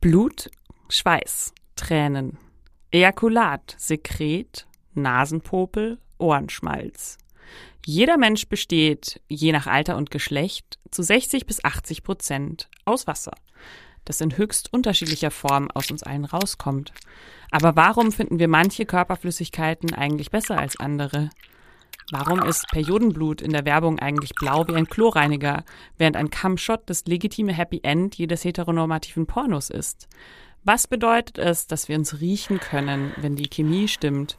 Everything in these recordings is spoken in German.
Blut, Schweiß, Tränen, Ejakulat, Sekret, Nasenpopel, Ohrenschmalz. Jeder Mensch besteht, je nach Alter und Geschlecht, zu 60 bis 80 Prozent aus Wasser, das in höchst unterschiedlicher Form aus uns allen rauskommt. Aber warum finden wir manche Körperflüssigkeiten eigentlich besser als andere? Warum ist Periodenblut in der Werbung eigentlich blau wie ein Chlorreiniger, während ein Kammshot das legitime Happy End jedes heteronormativen Pornos ist? Was bedeutet es, dass wir uns riechen können, wenn die Chemie stimmt?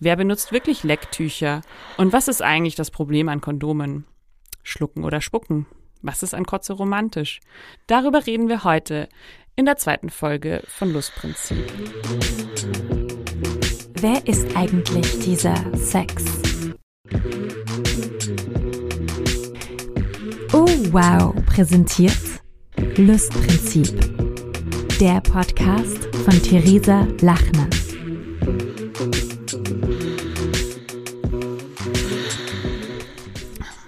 Wer benutzt wirklich Lecktücher? Und was ist eigentlich das Problem an Kondomen? Schlucken oder spucken? Was ist an Kotze romantisch? Darüber reden wir heute in der zweiten Folge von Lustprinzip. Wer ist eigentlich dieser Sex? Oh wow, präsentiert Lustprinzip. Der Podcast von Theresa Lachner.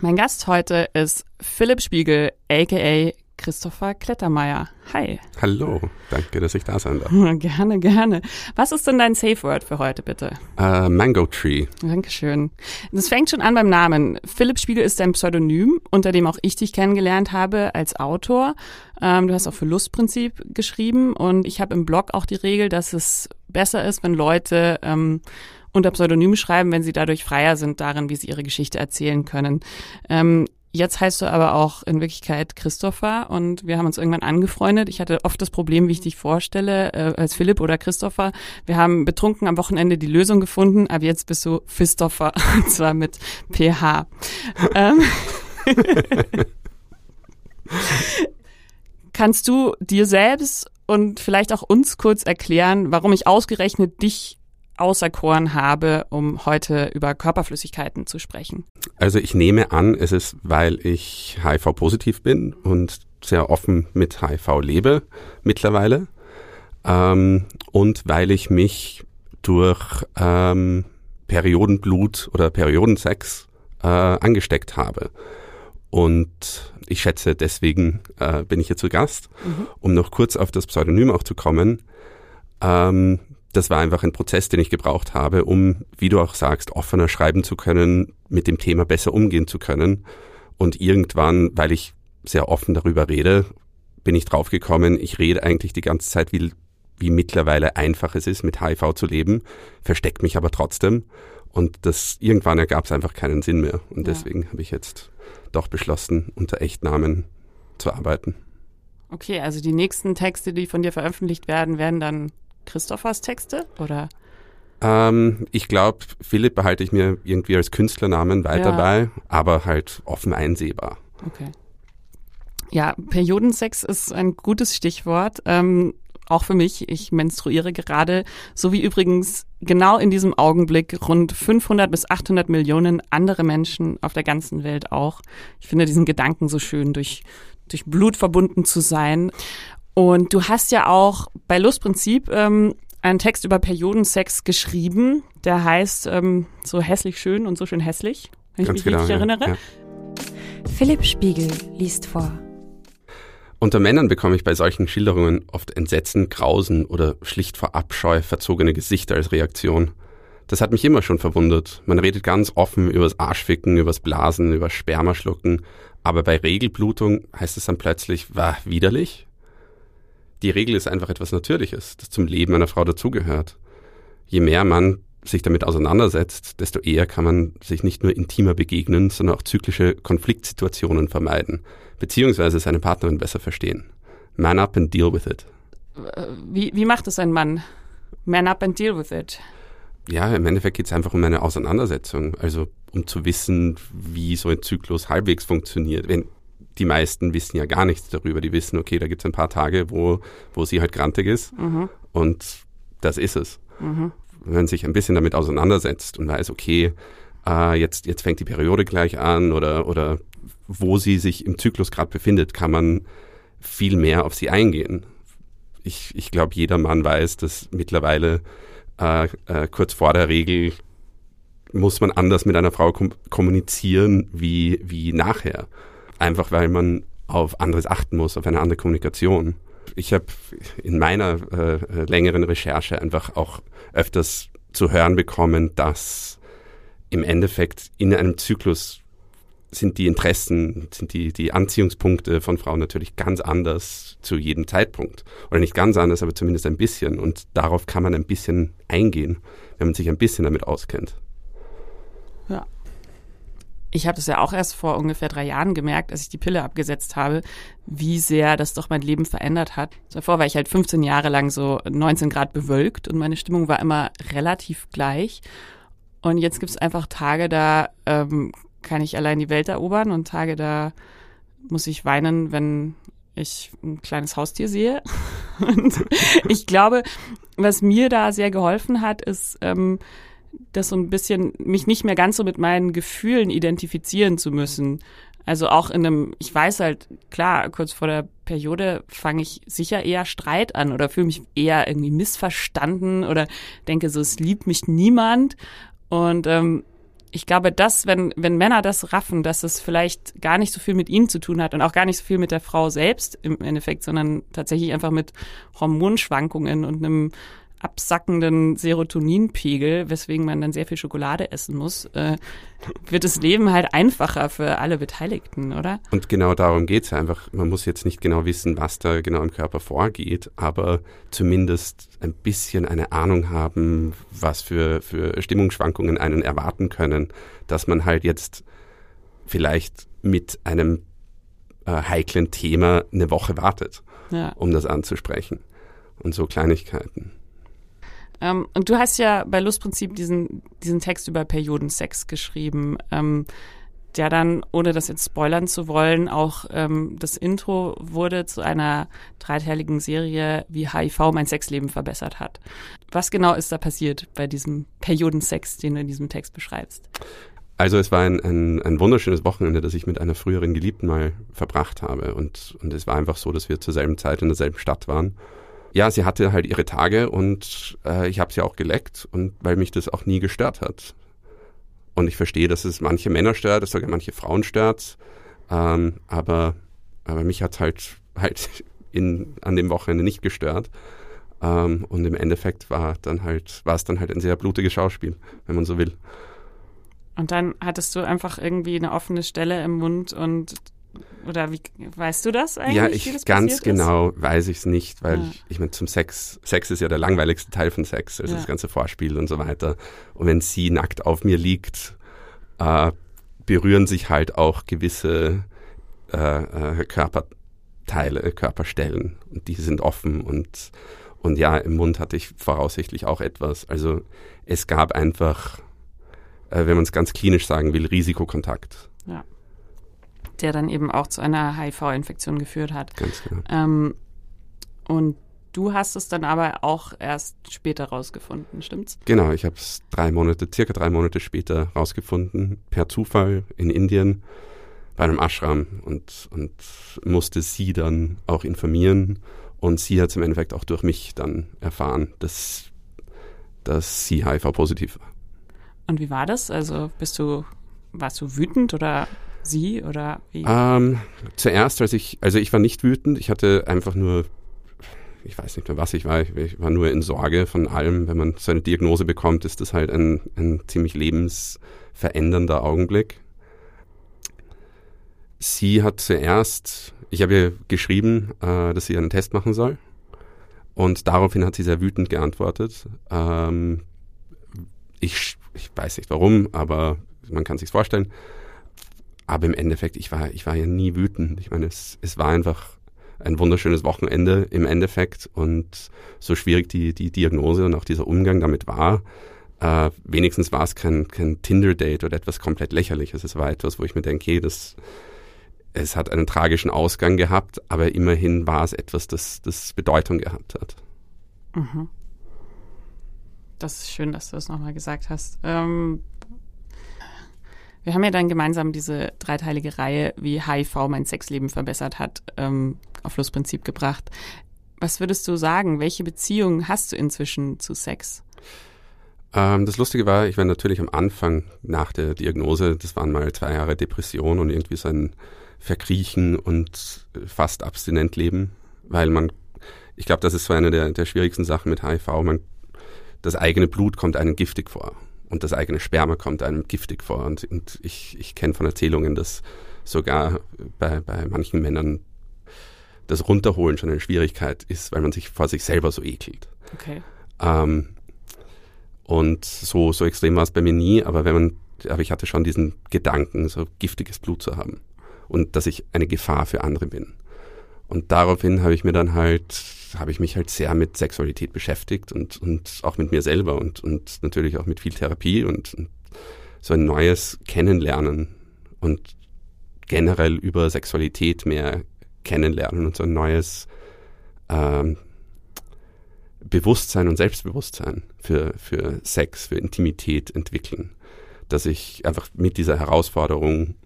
Mein Gast heute ist Philipp Spiegel, aka Christopher Klettermeier. Hi. Hallo, danke, dass ich da sein darf. Gerne, gerne. Was ist denn dein Safe Word für heute, bitte? Uh, Mango Tree. Dankeschön. Das fängt schon an beim Namen. Philipp Spiegel ist ein Pseudonym, unter dem auch ich dich kennengelernt habe als Autor. Ähm, du hast auch für Lustprinzip geschrieben und ich habe im Blog auch die Regel, dass es besser ist, wenn Leute ähm, unter Pseudonym schreiben, wenn sie dadurch freier sind darin, wie sie ihre Geschichte erzählen können. Ähm, Jetzt heißt du aber auch in Wirklichkeit Christopher und wir haben uns irgendwann angefreundet. Ich hatte oft das Problem, wie ich dich vorstelle, äh, als Philipp oder Christopher. Wir haben betrunken am Wochenende die Lösung gefunden, aber jetzt bist du Christopher und zwar mit PH. ähm. Kannst du dir selbst und vielleicht auch uns kurz erklären, warum ich ausgerechnet dich auserkoren habe, um heute über Körperflüssigkeiten zu sprechen? Also ich nehme an, es ist, weil ich HIV-positiv bin und sehr offen mit HIV lebe mittlerweile ähm, und weil ich mich durch ähm, Periodenblut oder Periodensex äh, angesteckt habe. Und ich schätze, deswegen äh, bin ich hier zu Gast, mhm. um noch kurz auf das Pseudonym auch zu kommen. Ähm, das war einfach ein Prozess, den ich gebraucht habe, um, wie du auch sagst, offener schreiben zu können, mit dem Thema besser umgehen zu können. Und irgendwann, weil ich sehr offen darüber rede, bin ich draufgekommen, ich rede eigentlich die ganze Zeit, wie, wie mittlerweile einfach es ist, mit HIV zu leben, versteckt mich aber trotzdem. Und das irgendwann ergab es einfach keinen Sinn mehr. Und ja. deswegen habe ich jetzt doch beschlossen, unter Echtnamen zu arbeiten. Okay, also die nächsten Texte, die von dir veröffentlicht werden, werden dann Christophers Texte oder? Ähm, ich glaube, Philipp behalte ich mir irgendwie als Künstlernamen weiter ja. bei, aber halt offen einsehbar. Okay. Ja, Periodensex ist ein gutes Stichwort. Ähm, auch für mich. Ich menstruiere gerade, so wie übrigens genau in diesem Augenblick rund 500 bis 800 Millionen andere Menschen auf der ganzen Welt auch. Ich finde diesen Gedanken so schön, durch, durch Blut verbunden zu sein. Und du hast ja auch bei Lustprinzip ähm, einen Text über Periodensex geschrieben, der heißt ähm, so hässlich schön und so schön hässlich, wenn Ganz ich mich genau, richtig ja, erinnere. Ja. Philipp Spiegel liest vor. Unter Männern bekomme ich bei solchen Schilderungen oft Entsetzen, Grausen oder schlicht vor Abscheu verzogene Gesichter als Reaktion. Das hat mich immer schon verwundert. Man redet ganz offen übers Arschficken, übers Blasen, übers Spermaschlucken, aber bei Regelblutung heißt es dann plötzlich, war widerlich? Die Regel ist einfach etwas Natürliches, das zum Leben einer Frau dazugehört. Je mehr man sich damit auseinandersetzt, desto eher kann man sich nicht nur intimer begegnen, sondern auch zyklische Konfliktsituationen vermeiden, beziehungsweise seine Partnerin besser verstehen. Man up and deal with it. Wie, wie macht es ein Mann? Man up and deal with it ja, im Endeffekt geht es einfach um eine Auseinandersetzung. Also um zu wissen, wie so ein Zyklus halbwegs funktioniert. Wenn die meisten wissen ja gar nichts darüber. Die wissen, okay, da gibt es ein paar Tage, wo, wo sie halt grantig ist mhm. und das ist es. Mhm. Wenn man sich ein bisschen damit auseinandersetzt und weiß, okay, äh, jetzt, jetzt fängt die Periode gleich an oder, oder wo sie sich im Zyklus gerade befindet, kann man viel mehr auf sie eingehen. Ich, ich glaube, jeder Mann weiß, dass mittlerweile äh, äh, kurz vor der Regel muss man anders mit einer Frau kom kommunizieren wie, wie nachher. Einfach weil man auf anderes achten muss, auf eine andere Kommunikation. Ich habe in meiner äh, längeren Recherche einfach auch öfters zu hören bekommen, dass im Endeffekt in einem Zyklus sind die Interessen, sind die, die Anziehungspunkte von Frauen natürlich ganz anders zu jedem Zeitpunkt. Oder nicht ganz anders, aber zumindest ein bisschen. Und darauf kann man ein bisschen eingehen, wenn man sich ein bisschen damit auskennt. Ja. Ich habe das ja auch erst vor ungefähr drei Jahren gemerkt, als ich die Pille abgesetzt habe, wie sehr das doch mein Leben verändert hat. Davor war ich halt 15 Jahre lang so 19 Grad bewölkt und meine Stimmung war immer relativ gleich. Und jetzt gibt es einfach Tage, da ähm, kann ich allein die Welt erobern und Tage, da muss ich weinen, wenn ich ein kleines Haustier sehe. Und ich glaube, was mir da sehr geholfen hat, ist, ähm, das so ein bisschen, mich nicht mehr ganz so mit meinen Gefühlen identifizieren zu müssen. Also auch in einem, ich weiß halt, klar, kurz vor der Periode fange ich sicher eher Streit an oder fühle mich eher irgendwie missverstanden oder denke so, es liebt mich niemand. Und ähm, ich glaube, dass, wenn, wenn Männer das raffen, dass es vielleicht gar nicht so viel mit ihnen zu tun hat und auch gar nicht so viel mit der Frau selbst im Endeffekt, sondern tatsächlich einfach mit Hormonschwankungen und einem absackenden Serotoninpegel, weswegen man dann sehr viel Schokolade essen muss, äh, wird das Leben halt einfacher für alle Beteiligten, oder? Und genau darum geht es einfach. Man muss jetzt nicht genau wissen, was da genau im Körper vorgeht, aber zumindest ein bisschen eine Ahnung haben, was für, für Stimmungsschwankungen einen erwarten können, dass man halt jetzt vielleicht mit einem äh, heiklen Thema eine Woche wartet, ja. um das anzusprechen. Und so Kleinigkeiten. Ähm, und du hast ja bei Lustprinzip diesen, diesen Text über Periodensex geschrieben, ähm, der dann, ohne das jetzt spoilern zu wollen, auch ähm, das Intro wurde zu einer dreiteiligen Serie, wie HIV mein Sexleben verbessert hat. Was genau ist da passiert bei diesem Periodensex, den du in diesem Text beschreibst? Also es war ein, ein, ein wunderschönes Wochenende, das ich mit einer früheren Geliebten mal verbracht habe. Und, und es war einfach so, dass wir zur selben Zeit in derselben Stadt waren ja, sie hatte halt ihre Tage und äh, ich habe sie auch geleckt und weil mich das auch nie gestört hat. Und ich verstehe, dass es manche Männer stört, dass sogar manche Frauen stört, ähm, aber, aber mich hat halt halt in, an dem Wochenende nicht gestört. Ähm, und im Endeffekt war dann halt war es dann halt ein sehr blutiges Schauspiel, wenn man so will. Und dann hattest du einfach irgendwie eine offene Stelle im Mund und oder wie weißt du das eigentlich? Ja, ich ganz genau ist? weiß ich es nicht, weil ja. ich, ich meine, zum Sex, Sex ist ja der langweiligste Teil von Sex, also ja. das ganze Vorspiel und so weiter. Und wenn sie nackt auf mir liegt, äh, berühren sich halt auch gewisse äh, äh, Körperteile, äh, Körperstellen und die sind offen und und ja, im Mund hatte ich voraussichtlich auch etwas. Also es gab einfach, äh, wenn man es ganz klinisch sagen will, Risikokontakt. Ja der dann eben auch zu einer HIV-Infektion geführt hat. Ganz genau. Ähm, und du hast es dann aber auch erst später rausgefunden, stimmt's? Genau, ich habe es drei Monate, circa drei Monate später rausgefunden, per Zufall in Indien bei einem Ashram und, und musste sie dann auch informieren. Und sie hat es im Endeffekt auch durch mich dann erfahren, dass, dass sie HIV-positiv war. Und wie war das? Also bist du, warst du wütend oder sie oder wie? Ähm, zuerst, als ich, also ich war nicht wütend, ich hatte einfach nur, ich weiß nicht mehr was ich war, ich war nur in Sorge von allem. Wenn man so eine Diagnose bekommt, ist das halt ein, ein ziemlich lebensverändernder Augenblick. Sie hat zuerst, ich habe ihr geschrieben, äh, dass sie einen Test machen soll. Und daraufhin hat sie sehr wütend geantwortet. Ähm, ich, ich weiß nicht warum, aber man kann sich vorstellen. Aber im Endeffekt, ich war, ich war ja nie wütend. Ich meine, es, es war einfach ein wunderschönes Wochenende im Endeffekt und so schwierig die, die Diagnose und auch dieser Umgang damit war, äh, wenigstens war es kein, kein Tinder-Date oder etwas komplett lächerliches. Es war etwas, wo ich mir denke, das, es hat einen tragischen Ausgang gehabt, aber immerhin war es etwas, das, das Bedeutung gehabt hat. Mhm. Das ist schön, dass du das nochmal gesagt hast. Ähm, wir haben ja dann gemeinsam diese dreiteilige Reihe, wie HIV mein Sexleben verbessert hat, ähm, auf Flussprinzip gebracht. Was würdest du sagen? Welche Beziehungen hast du inzwischen zu Sex? Ähm, das Lustige war, ich war natürlich am Anfang nach der Diagnose, das waren mal zwei Jahre Depression und irgendwie so ein Verkriechen und fast abstinent leben, weil man, ich glaube, das ist so eine der, der schwierigsten Sachen mit HIV. Man, das eigene Blut kommt einem giftig vor und das eigene Sperma kommt einem giftig vor. Und, und ich, ich kenne von Erzählungen, dass sogar bei, bei manchen Männern das Runterholen schon eine Schwierigkeit ist, weil man sich vor sich selber so ekelt. Okay. Ähm, und so, so extrem war es bei mir nie, aber wenn man, aber ich hatte schon diesen Gedanken, so giftiges Blut zu haben und dass ich eine Gefahr für andere bin. Und daraufhin habe ich mir dann halt, habe ich mich halt sehr mit Sexualität beschäftigt und, und auch mit mir selber und, und natürlich auch mit viel Therapie und, und so ein neues Kennenlernen und generell über Sexualität mehr kennenlernen und so ein neues ähm, Bewusstsein und Selbstbewusstsein für, für Sex, für Intimität entwickeln. Dass ich einfach mit dieser Herausforderung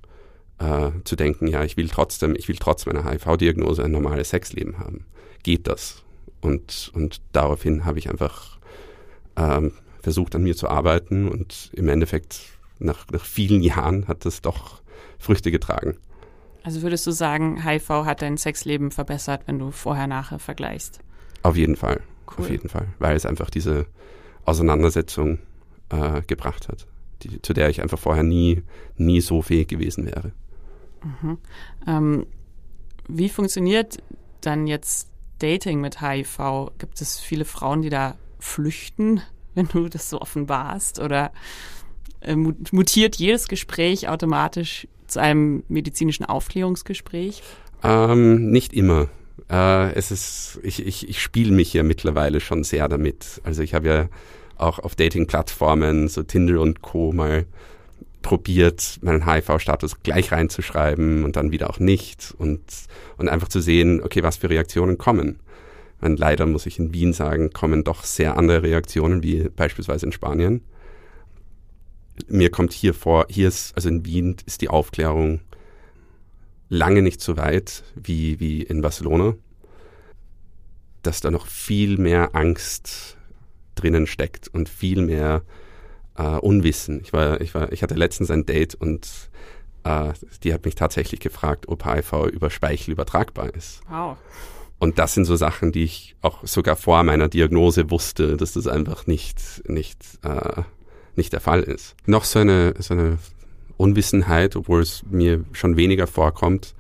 äh, zu denken, ja, ich will trotzdem, ich will trotz meiner HIV-Diagnose ein normales Sexleben haben. Geht das? Und, und daraufhin habe ich einfach ähm, versucht, an mir zu arbeiten und im Endeffekt nach, nach vielen Jahren hat das doch Früchte getragen. Also würdest du sagen, HIV hat dein Sexleben verbessert, wenn du vorher nachher vergleichst? Auf jeden Fall. Cool. Auf jeden Fall. Weil es einfach diese Auseinandersetzung äh, gebracht hat, die, zu der ich einfach vorher nie, nie so fähig gewesen wäre. Mhm. Ähm, wie funktioniert dann jetzt Dating mit HIV? Gibt es viele Frauen, die da flüchten, wenn du das so offenbarst? Oder äh, mutiert jedes Gespräch automatisch zu einem medizinischen Aufklärungsgespräch? Ähm, nicht immer. Äh, es ist, ich, ich, ich spiele mich ja mittlerweile schon sehr damit. Also ich habe ja auch auf Dating-Plattformen, so Tinder und Co. mal probiert, meinen HIV-Status gleich reinzuschreiben und dann wieder auch nicht und, und einfach zu sehen, okay, was für Reaktionen kommen. Und leider muss ich in Wien sagen, kommen doch sehr andere Reaktionen wie beispielsweise in Spanien. Mir kommt hier vor, hier ist, also in Wien ist die Aufklärung lange nicht so weit wie, wie in Barcelona, dass da noch viel mehr Angst drinnen steckt und viel mehr äh, Unwissen. Ich war, ich war, ich hatte letztens ein Date und äh, die hat mich tatsächlich gefragt, ob HIV über Speichel übertragbar ist. Wow. Und das sind so Sachen, die ich auch sogar vor meiner Diagnose wusste, dass das einfach nicht, nicht, äh, nicht der Fall ist. Noch so eine, so eine Unwissenheit, obwohl es mir schon weniger vorkommt,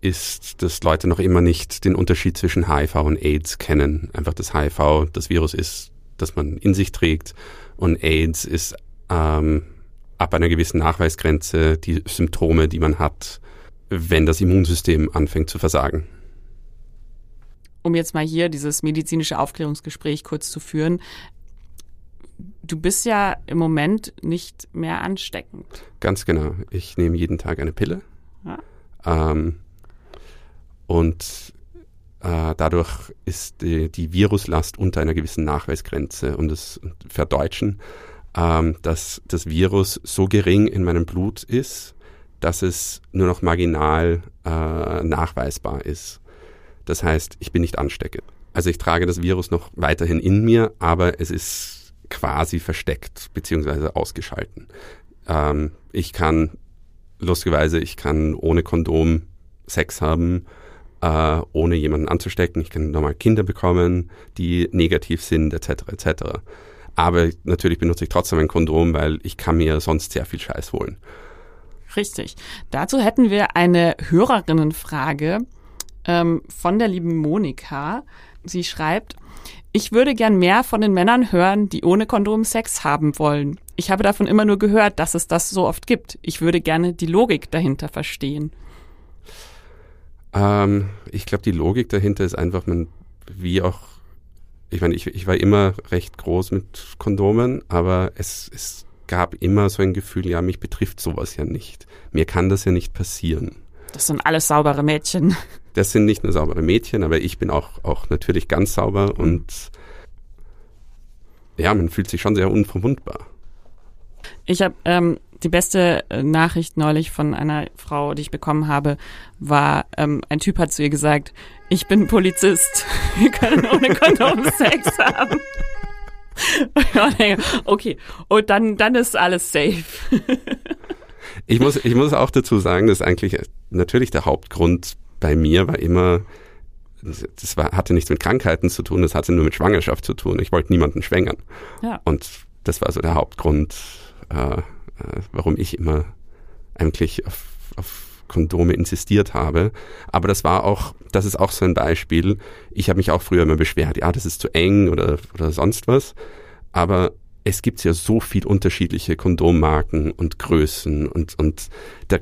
ist, dass Leute noch immer nicht den Unterschied zwischen HIV und AIDS kennen. Einfach das HIV, das Virus ist, das man in sich trägt und AIDS ist ähm, ab einer gewissen Nachweisgrenze die Symptome, die man hat, wenn das Immunsystem anfängt zu versagen. Um jetzt mal hier dieses medizinische Aufklärungsgespräch kurz zu führen. Du bist ja im Moment nicht mehr ansteckend. Ganz genau. Ich nehme jeden Tag eine Pille. Ja. Ähm, und äh, dadurch ist die, die, Viruslast unter einer gewissen Nachweisgrenze. Um das verdeutschen, ähm, dass das Virus so gering in meinem Blut ist, dass es nur noch marginal äh, nachweisbar ist. Das heißt, ich bin nicht ansteckend. Also ich trage das Virus noch weiterhin in mir, aber es ist quasi versteckt bzw. ausgeschalten. Ähm, ich kann lustigerweise, ich kann ohne Kondom Sex haben, äh, ohne jemanden anzustecken. Ich kann nochmal Kinder bekommen, die negativ sind, etc. etc. Aber natürlich benutze ich trotzdem ein Kondom, weil ich kann mir sonst sehr viel Scheiß holen. Richtig. Dazu hätten wir eine Hörerinnenfrage ähm, von der lieben Monika. Sie schreibt, ich würde gern mehr von den Männern hören, die ohne Kondom Sex haben wollen. Ich habe davon immer nur gehört, dass es das so oft gibt. Ich würde gerne die Logik dahinter verstehen. Ähm, ich glaube, die Logik dahinter ist einfach, man, wie auch, ich meine, ich, ich war immer recht groß mit Kondomen, aber es, es gab immer so ein Gefühl, ja, mich betrifft sowas ja nicht. Mir kann das ja nicht passieren. Das sind alles saubere Mädchen. Das sind nicht nur saubere Mädchen, aber ich bin auch, auch natürlich ganz sauber und ja, man fühlt sich schon sehr unverwundbar. Ich habe ähm, die beste äh, Nachricht neulich von einer Frau, die ich bekommen habe, war, ähm, ein Typ hat zu ihr gesagt, ich bin Polizist, wir können ohne Kondom Sex haben. okay, und dann, dann ist alles safe. ich, muss, ich muss auch dazu sagen, dass eigentlich natürlich der Hauptgrund bei mir war immer, das war, hatte nichts mit Krankheiten zu tun, das hatte nur mit Schwangerschaft zu tun. Ich wollte niemanden schwängern. Ja. Und das war so der Hauptgrund, äh, äh, warum ich immer eigentlich auf, Kondome insistiert habe. Aber das war auch, das ist auch so ein Beispiel. Ich habe mich auch früher immer beschwert, ja, das ist zu eng oder, oder sonst was. Aber es gibt ja so viel unterschiedliche Kondommarken und Größen und, und da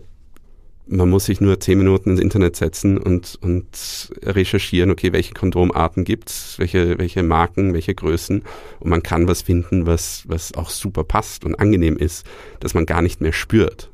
man muss sich nur zehn Minuten ins Internet setzen und, und recherchieren, okay, welche Kondomarten gibt's, welche, welche Marken, welche Größen. Und man kann was finden, was, was auch super passt und angenehm ist, dass man gar nicht mehr spürt.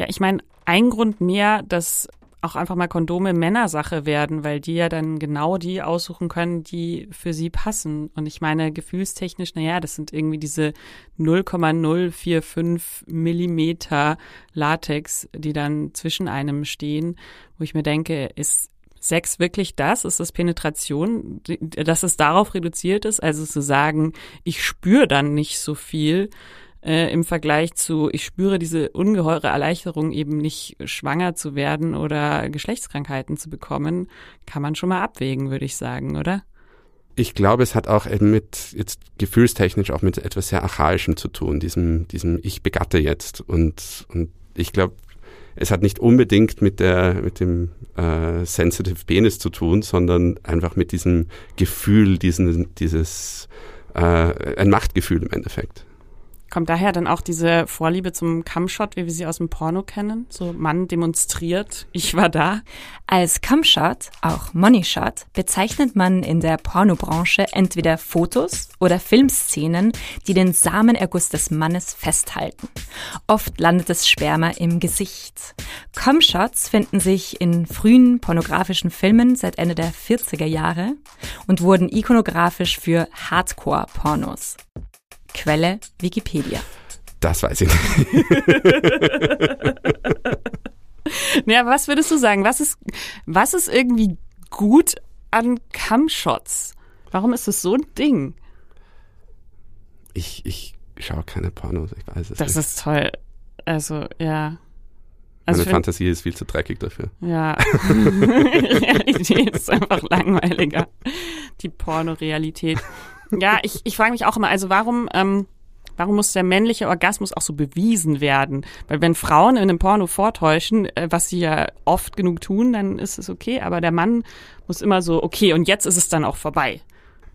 Ja, ich meine, ein Grund mehr, dass auch einfach mal Kondome Männersache werden, weil die ja dann genau die aussuchen können, die für sie passen. Und ich meine, gefühlstechnisch, naja, das sind irgendwie diese 0,045 Millimeter Latex, die dann zwischen einem stehen, wo ich mir denke, ist Sex wirklich das? Ist das Penetration, dass es darauf reduziert ist? Also zu sagen, ich spüre dann nicht so viel, äh, im Vergleich zu, ich spüre diese ungeheure Erleichterung, eben nicht schwanger zu werden oder Geschlechtskrankheiten zu bekommen, kann man schon mal abwägen, würde ich sagen, oder? Ich glaube, es hat auch mit jetzt gefühlstechnisch auch mit etwas sehr Archaischem zu tun, diesem, diesem Ich begatte jetzt. Und, und ich glaube, es hat nicht unbedingt mit der, mit dem äh, Sensitive Penis zu tun, sondern einfach mit diesem Gefühl, diesen, dieses äh, ein Machtgefühl im Endeffekt. Kommt daher dann auch diese Vorliebe zum Cumshot, wie wir sie aus dem Porno kennen? So Mann demonstriert, ich war da. Als Cumshot, auch Money Shot, bezeichnet man in der Pornobranche entweder Fotos oder Filmszenen, die den Samenerguss des Mannes festhalten. Oft landet das Sperma im Gesicht. Cumshots finden sich in frühen pornografischen Filmen seit Ende der 40er Jahre und wurden ikonografisch für Hardcore-Pornos. Quelle Wikipedia. Das weiß ich nicht. naja, was würdest du sagen? Was ist, was ist irgendwie gut an Cumshots? Warum ist das so ein Ding? Ich, ich schaue keine Pornos, ich weiß es das nicht. Das ist toll. Also, ja. Also Meine Fantasie ist viel zu dreckig dafür. Ja. Realität ist einfach langweiliger. Die Pornorealität. Ja, ich, ich frage mich auch immer, also warum, ähm, warum muss der männliche Orgasmus auch so bewiesen werden? Weil wenn Frauen in einem Porno vortäuschen, äh, was sie ja oft genug tun, dann ist es okay, aber der Mann muss immer so, okay, und jetzt ist es dann auch vorbei.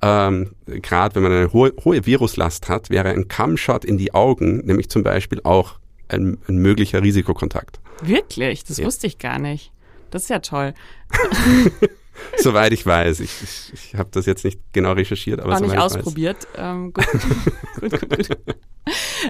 Ähm, Gerade wenn man eine hohe, hohe Viruslast hat, wäre ein Cumshot in die Augen nämlich zum Beispiel auch ein, ein möglicher Risikokontakt. Wirklich? Das ja. wusste ich gar nicht. Das ist ja toll. soweit ich weiß. Ich, ich, ich habe das jetzt nicht genau recherchiert, aber Auch nicht ausprobiert. Ähm, gut. gut, gut, gut.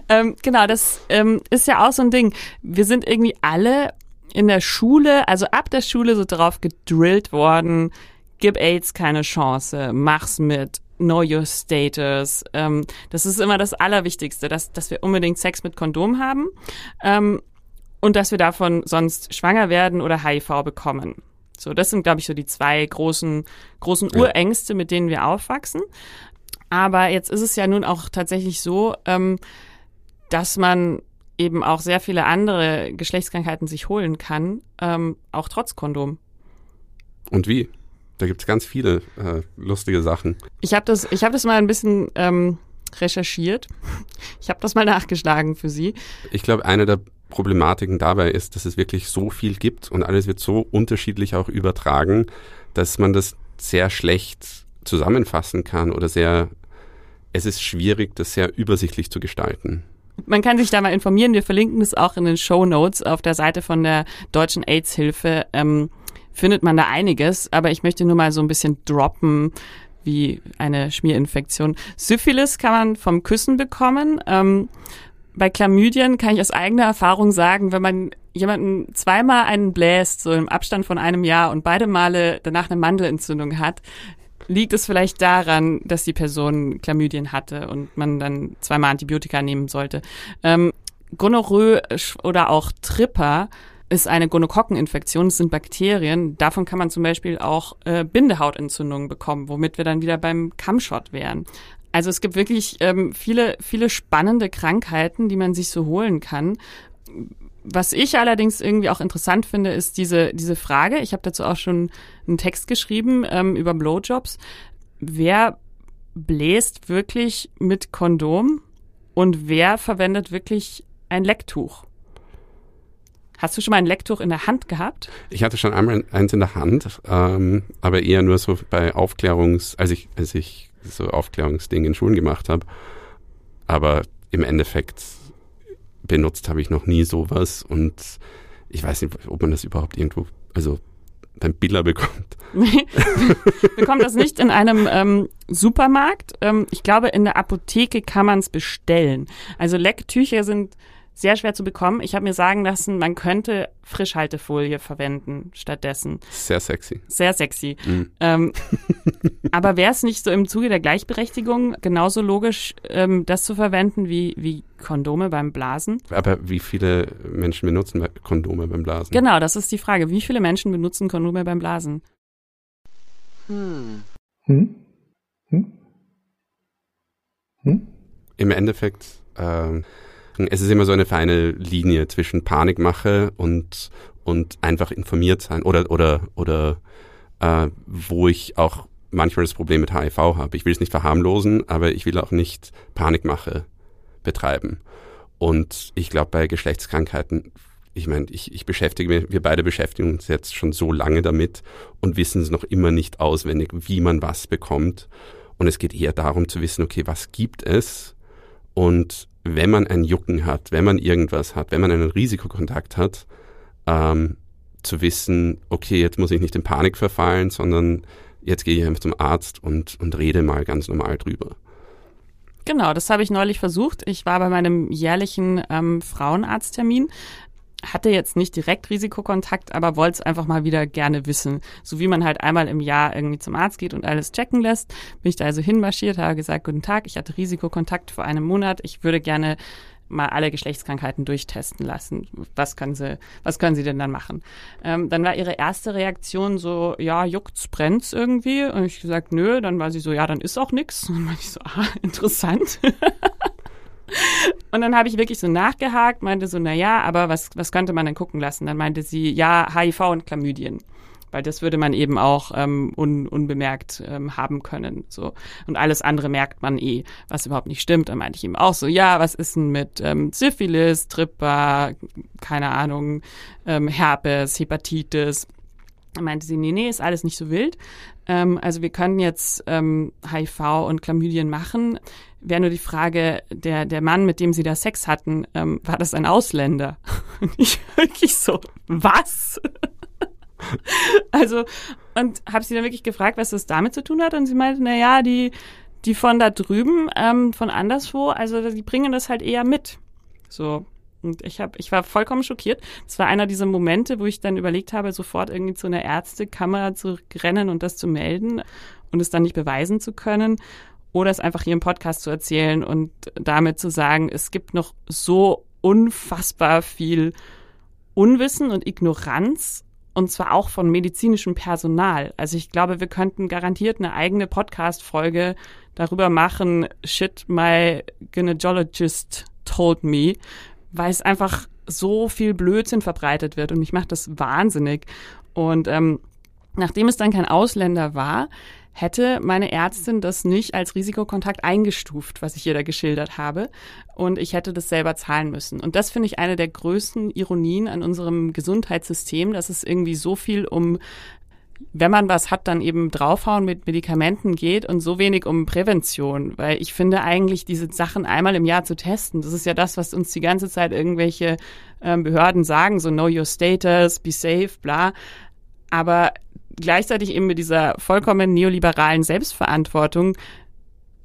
Ähm, genau, das ähm, ist ja auch so ein Ding. Wir sind irgendwie alle in der Schule, also ab der Schule so drauf gedrillt worden, gib AIDS keine Chance, mach's mit, know your status. Ähm, das ist immer das Allerwichtigste, dass, dass wir unbedingt Sex mit Kondom haben ähm, und dass wir davon sonst schwanger werden oder HIV bekommen. So, das sind, glaube ich, so die zwei großen, großen ja. Urängste, mit denen wir aufwachsen. Aber jetzt ist es ja nun auch tatsächlich so, ähm, dass man eben auch sehr viele andere Geschlechtskrankheiten sich holen kann, ähm, auch trotz Kondom. Und wie? Da gibt's ganz viele äh, lustige Sachen. Ich habe das, ich hab das mal ein bisschen ähm, recherchiert. Ich habe das mal nachgeschlagen für Sie. Ich glaube, eine der Problematiken dabei ist, dass es wirklich so viel gibt und alles wird so unterschiedlich auch übertragen, dass man das sehr schlecht zusammenfassen kann oder sehr, es ist schwierig, das sehr übersichtlich zu gestalten. Man kann sich da mal informieren. Wir verlinken es auch in den Show Notes auf der Seite von der Deutschen AIDS-Hilfe. Ähm, findet man da einiges, aber ich möchte nur mal so ein bisschen droppen, wie eine Schmierinfektion. Syphilis kann man vom Küssen bekommen. Ähm, bei Chlamydien kann ich aus eigener Erfahrung sagen, wenn man jemanden zweimal einen bläst, so im Abstand von einem Jahr und beide Male danach eine Mandelentzündung hat, liegt es vielleicht daran, dass die Person Chlamydien hatte und man dann zweimal Antibiotika nehmen sollte. Ähm, Gonorrhoe oder auch Tripper ist eine Gonokokkeninfektion, das sind Bakterien. Davon kann man zum Beispiel auch äh, Bindehautentzündungen bekommen, womit wir dann wieder beim Kammschott wären. Also es gibt wirklich ähm, viele, viele spannende Krankheiten, die man sich so holen kann. Was ich allerdings irgendwie auch interessant finde, ist diese, diese Frage. Ich habe dazu auch schon einen Text geschrieben ähm, über Blowjobs. Wer bläst wirklich mit Kondom und wer verwendet wirklich ein Lecktuch? Hast du schon mal ein Lecktuch in der Hand gehabt? Ich hatte schon einmal eins in der Hand, ähm, aber eher nur so bei Aufklärungs, als ich, als ich so Aufklärungsdinge in Schulen gemacht habe. Aber im Endeffekt benutzt habe ich noch nie sowas und ich weiß nicht, ob man das überhaupt irgendwo, also beim Biller bekommt. bekommt das nicht in einem ähm, Supermarkt. Ähm, ich glaube, in der Apotheke kann man es bestellen. Also Lecktücher sind sehr schwer zu bekommen. Ich habe mir sagen lassen, man könnte Frischhaltefolie verwenden stattdessen. Sehr sexy. Sehr sexy. Mhm. Ähm, aber wäre es nicht so im Zuge der Gleichberechtigung genauso logisch, ähm, das zu verwenden wie, wie Kondome beim Blasen? Aber wie viele Menschen benutzen Kondome beim Blasen? Genau, das ist die Frage. Wie viele Menschen benutzen Kondome beim Blasen? Hm. Hm? Hm? Hm? Im Endeffekt ähm, es ist immer so eine feine Linie zwischen Panikmache und, und einfach informiert sein oder, oder, oder äh, wo ich auch manchmal das Problem mit HIV habe. Ich will es nicht verharmlosen, aber ich will auch nicht Panikmache betreiben. Und ich glaube, bei Geschlechtskrankheiten, ich meine, ich, ich beschäftige mich, wir beide beschäftigen uns jetzt schon so lange damit und wissen es noch immer nicht auswendig, wie man was bekommt. Und es geht eher darum zu wissen, okay, was gibt es und wenn man ein Jucken hat, wenn man irgendwas hat, wenn man einen Risikokontakt hat, ähm, zu wissen, okay, jetzt muss ich nicht in Panik verfallen, sondern jetzt gehe ich einfach zum Arzt und, und rede mal ganz normal drüber. Genau, das habe ich neulich versucht. Ich war bei meinem jährlichen ähm, Frauenarzttermin hatte jetzt nicht direkt Risikokontakt, aber wollte es einfach mal wieder gerne wissen. So wie man halt einmal im Jahr irgendwie zum Arzt geht und alles checken lässt, bin ich da also hinmarschiert, habe gesagt, guten Tag, ich hatte Risikokontakt vor einem Monat, ich würde gerne mal alle Geschlechtskrankheiten durchtesten lassen. Was können Sie, was können Sie denn dann machen? Ähm, dann war ihre erste Reaktion so, ja, juckt's, brennt's irgendwie? Und ich gesagt, nö. Dann war sie so, ja, dann ist auch nix. Und dann war ich so, ah, interessant. Und dann habe ich wirklich so nachgehakt, meinte so, na ja, aber was, was könnte man denn gucken lassen? Dann meinte sie, ja, HIV und Chlamydien. Weil das würde man eben auch ähm, un, unbemerkt ähm, haben können. So. Und alles andere merkt man eh, was überhaupt nicht stimmt. Dann meinte ich ihm auch so, ja, was ist denn mit ähm, Syphilis, Tripper, keine Ahnung, ähm, Herpes, Hepatitis. Dann meinte sie, nee, nee, ist alles nicht so wild. Ähm, also wir können jetzt ähm, HIV und Chlamydien machen. Wäre nur die Frage, der, der Mann, mit dem sie da Sex hatten, ähm, war das ein Ausländer? Und ich wirklich so, was? also, und habe sie dann wirklich gefragt, was das damit zu tun hat. Und sie meinte, na ja, die, die von da drüben, ähm, von anderswo, also die bringen das halt eher mit. So, und ich habe, ich war vollkommen schockiert. Es war einer dieser Momente, wo ich dann überlegt habe, sofort irgendwie zu einer Ärztekammer zu rennen und das zu melden und es dann nicht beweisen zu können oder es einfach hier im Podcast zu erzählen und damit zu sagen, es gibt noch so unfassbar viel Unwissen und Ignoranz und zwar auch von medizinischem Personal. Also ich glaube, wir könnten garantiert eine eigene Podcast-Folge darüber machen, shit, my gynecologist told me, weil es einfach so viel Blödsinn verbreitet wird und mich macht das wahnsinnig. Und ähm, nachdem es dann kein Ausländer war, hätte meine Ärztin das nicht als Risikokontakt eingestuft, was ich ihr da geschildert habe. Und ich hätte das selber zahlen müssen. Und das finde ich eine der größten Ironien an unserem Gesundheitssystem, dass es irgendwie so viel um wenn man was hat, dann eben draufhauen mit Medikamenten geht und so wenig um Prävention. Weil ich finde eigentlich, diese Sachen einmal im Jahr zu testen, das ist ja das, was uns die ganze Zeit irgendwelche ähm, Behörden sagen, so know your status, be safe, bla. Aber gleichzeitig eben mit dieser vollkommen neoliberalen Selbstverantwortung,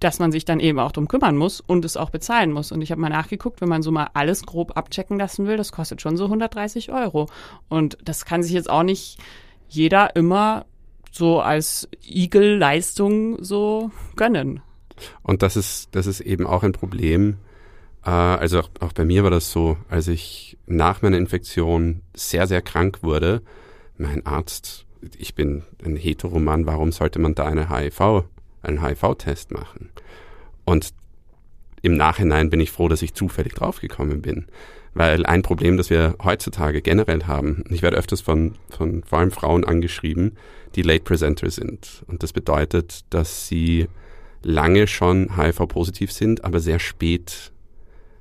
dass man sich dann eben auch drum kümmern muss und es auch bezahlen muss. Und ich habe mal nachgeguckt, wenn man so mal alles grob abchecken lassen will, das kostet schon so 130 Euro. Und das kann sich jetzt auch nicht jeder immer so als Igel-Leistung so gönnen. Und das ist, das ist eben auch ein Problem. Äh, also auch, auch bei mir war das so, als ich nach meiner Infektion sehr, sehr krank wurde, mein Arzt ich bin ein Heteroman, warum sollte man da eine HIV, einen HIV-Test machen? Und im Nachhinein bin ich froh, dass ich zufällig draufgekommen bin. Weil ein Problem, das wir heutzutage generell haben, ich werde öfters von, von vor allem Frauen angeschrieben, die Late Presenter sind. Und das bedeutet, dass sie lange schon HIV-positiv sind, aber sehr spät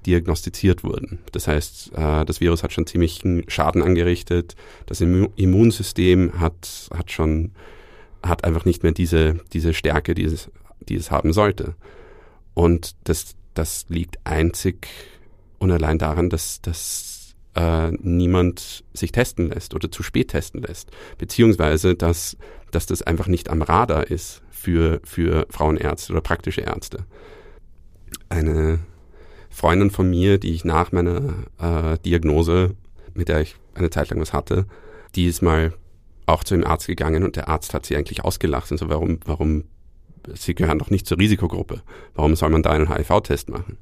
diagnostiziert wurden. Das heißt, äh, das Virus hat schon ziemlichen Schaden angerichtet. Das Immunsystem hat, hat schon, hat einfach nicht mehr diese, diese Stärke, die es, die es haben sollte. Und das, das liegt einzig und allein daran, dass, dass äh, niemand sich testen lässt oder zu spät testen lässt. Beziehungsweise, dass, dass das einfach nicht am Radar ist für, für Frauenärzte oder praktische Ärzte. Eine Freundin von mir, die ich nach meiner äh, Diagnose, mit der ich eine Zeit lang was hatte, die ist mal auch zu dem Arzt gegangen und der Arzt hat sie eigentlich ausgelacht und so, warum, warum, sie gehören doch nicht zur Risikogruppe. Warum soll man da einen HIV-Test machen?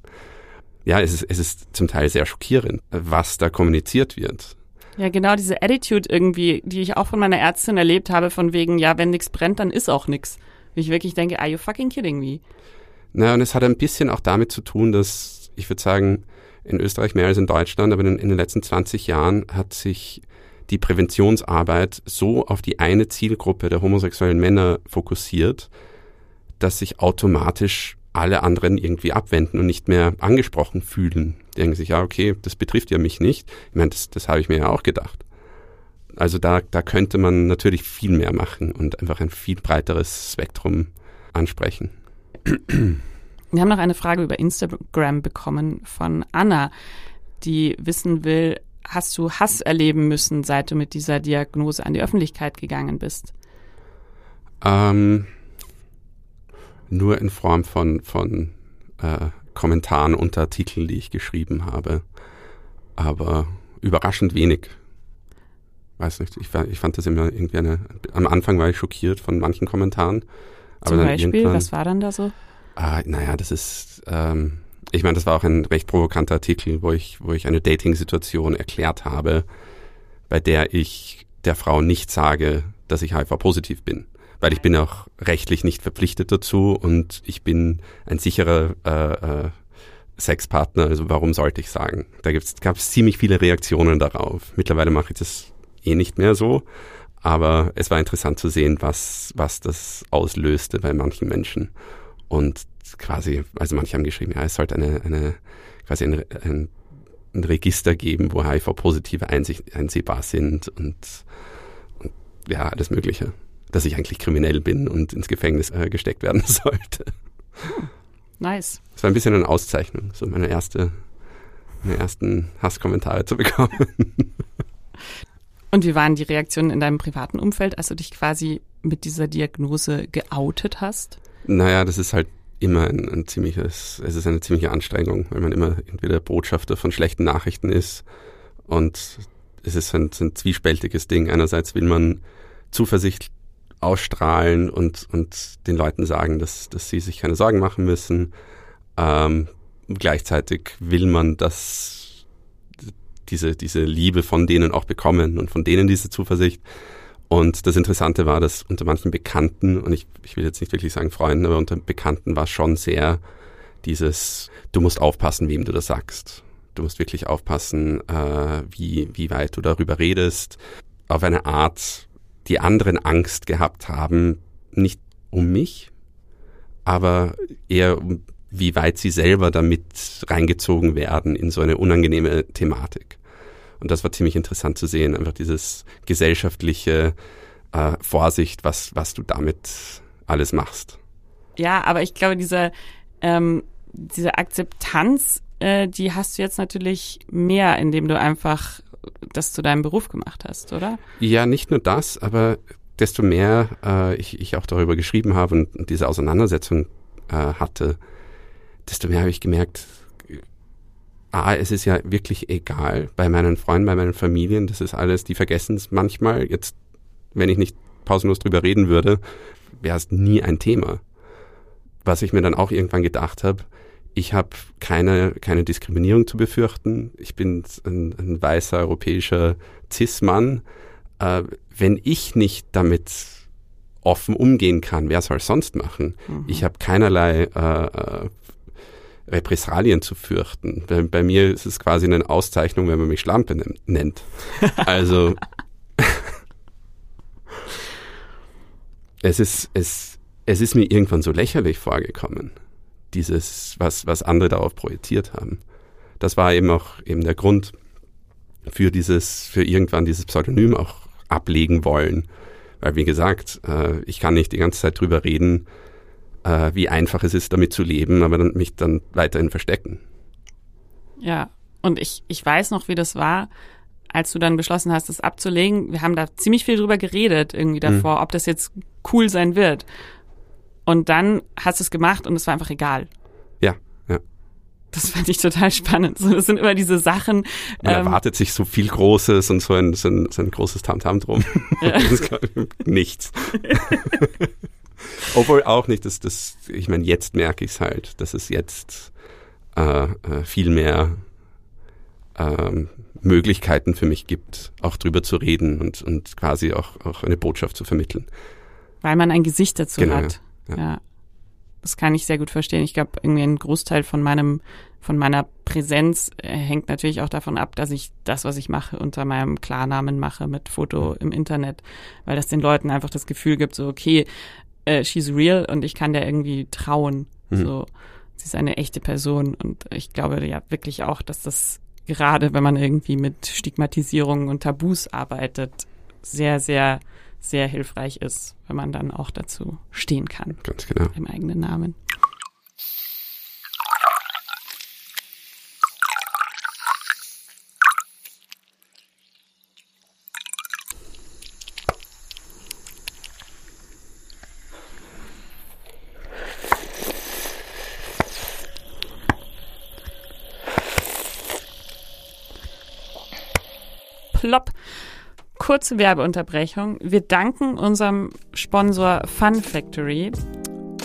Ja, es ist, es ist zum Teil sehr schockierend, was da kommuniziert wird. Ja, genau diese Attitude irgendwie, die ich auch von meiner Ärztin erlebt habe, von wegen, ja, wenn nichts brennt, dann ist auch nichts. Ich wirklich denke, are you fucking kidding me? Na, und es hat ein bisschen auch damit zu tun, dass ich würde sagen, in Österreich mehr als in Deutschland, aber in, in den letzten 20 Jahren hat sich die Präventionsarbeit so auf die eine Zielgruppe der homosexuellen Männer fokussiert, dass sich automatisch alle anderen irgendwie abwenden und nicht mehr angesprochen fühlen. Die denken sich, ja, okay, das betrifft ja mich nicht. Ich meine, das, das habe ich mir ja auch gedacht. Also da, da könnte man natürlich viel mehr machen und einfach ein viel breiteres Spektrum ansprechen. Wir haben noch eine Frage über Instagram bekommen von Anna, die wissen will, hast du Hass erleben müssen, seit du mit dieser Diagnose an die Öffentlichkeit gegangen bist? Ähm, nur in Form von, von äh, Kommentaren unter Artikeln, die ich geschrieben habe. Aber überraschend wenig. Weiß nicht, ich, ich fand das immer irgendwie eine. Am Anfang war ich schockiert von manchen Kommentaren. Zum Beispiel, was war dann da so? Ah, naja, das ist, ähm, ich meine, das war auch ein recht provokanter Artikel, wo ich, wo ich eine Dating-Situation erklärt habe, bei der ich der Frau nicht sage, dass ich HIV-positiv bin. Weil ich bin auch rechtlich nicht verpflichtet dazu und ich bin ein sicherer äh, äh, Sexpartner, also warum sollte ich sagen? Da gab es ziemlich viele Reaktionen darauf. Mittlerweile mache ich das eh nicht mehr so, aber es war interessant zu sehen, was, was das auslöste bei manchen Menschen. Und quasi, also manche haben geschrieben, ja, es sollte eine, eine quasi ein, ein, ein Register geben, wo HIV-Positive einsehbar sind und, und ja, alles Mögliche. Dass ich eigentlich kriminell bin und ins Gefängnis äh, gesteckt werden sollte. Nice. Das war ein bisschen eine Auszeichnung, so meine erste, meine ersten Hasskommentare zu bekommen. Und wie waren die Reaktionen in deinem privaten Umfeld, als du dich quasi mit dieser Diagnose geoutet hast? Naja, das ist halt immer ein, ein ziemliches, es ist eine ziemliche Anstrengung, weil man immer entweder Botschafter von schlechten Nachrichten ist und es ist ein, ein zwiespältiges Ding. Einerseits will man Zuversicht ausstrahlen und, und den Leuten sagen, dass, dass sie sich keine Sorgen machen müssen. Ähm, gleichzeitig will man, dass diese, diese Liebe von denen auch bekommen und von denen diese Zuversicht. Und das Interessante war, dass unter manchen Bekannten, und ich, ich will jetzt nicht wirklich sagen Freunden, aber unter Bekannten war schon sehr dieses, du musst aufpassen, wem du das sagst. du musst wirklich aufpassen, äh, wie, wie weit du darüber redest. Auf eine Art, die anderen Angst gehabt haben, nicht um mich, aber eher um wie weit sie selber damit reingezogen werden in so eine unangenehme Thematik. Und das war ziemlich interessant zu sehen, einfach dieses gesellschaftliche äh, Vorsicht, was, was du damit alles machst. Ja, aber ich glaube, diese, ähm, diese Akzeptanz, äh, die hast du jetzt natürlich mehr, indem du einfach das zu deinem Beruf gemacht hast, oder? Ja, nicht nur das, aber desto mehr äh, ich, ich auch darüber geschrieben habe und, und diese Auseinandersetzung äh, hatte, desto mehr habe ich gemerkt, ah, es ist ja wirklich egal bei meinen Freunden, bei meinen Familien, das ist alles, die vergessen es manchmal. Jetzt, wenn ich nicht pausenlos drüber reden würde, wäre es nie ein Thema. Was ich mir dann auch irgendwann gedacht habe, ich habe keine, keine Diskriminierung zu befürchten. Ich bin ein, ein weißer europäischer Cis-Mann. Äh, wenn ich nicht damit offen umgehen kann, wer soll es sonst machen? Mhm. Ich habe keinerlei äh, äh Repressalien zu fürchten. Bei, bei, mir ist es quasi eine Auszeichnung, wenn man mich Schlampe nennt. Also es ist es es ist mir irgendwann so lächerlich vorgekommen, dieses was was andere darauf projiziert haben. Das war eben auch eben der Grund für dieses für irgendwann dieses Pseudonym auch ablegen wollen, weil wie gesagt, äh, ich kann nicht die ganze Zeit drüber reden äh, wie einfach es ist, damit zu leben, aber dann, mich dann weiterhin verstecken. Ja, und ich, ich weiß noch, wie das war, als du dann beschlossen hast, das abzulegen. Wir haben da ziemlich viel drüber geredet, irgendwie davor, mhm. ob das jetzt cool sein wird. Und dann hast du es gemacht und es war einfach egal. Ja, ja. Das fand ich total spannend. So, das sind immer diese Sachen. Man ähm, erwartet sich so viel Großes und so ein, so ein, so ein großes Tamtam drum. Ja. nichts. Obwohl auch nicht, dass das, ich meine, jetzt merke ich es halt, dass es jetzt äh, äh, viel mehr ähm, Möglichkeiten für mich gibt, auch drüber zu reden und, und quasi auch, auch eine Botschaft zu vermitteln. Weil man ein Gesicht dazu genau, hat. Ja. ja. Das kann ich sehr gut verstehen. Ich glaube, irgendwie ein Großteil von meinem, von meiner Präsenz äh, hängt natürlich auch davon ab, dass ich das, was ich mache, unter meinem Klarnamen mache mit Foto im Internet, weil das den Leuten einfach das Gefühl gibt, so, okay, äh, she's real und ich kann der irgendwie trauen. Mhm. So, sie ist eine echte Person und ich glaube ja wirklich auch, dass das gerade, wenn man irgendwie mit Stigmatisierung und Tabus arbeitet, sehr, sehr, sehr hilfreich ist, wenn man dann auch dazu stehen kann. Ganz genau. Im eigenen Namen. Kurze Werbeunterbrechung. Wir danken unserem Sponsor Fun Factory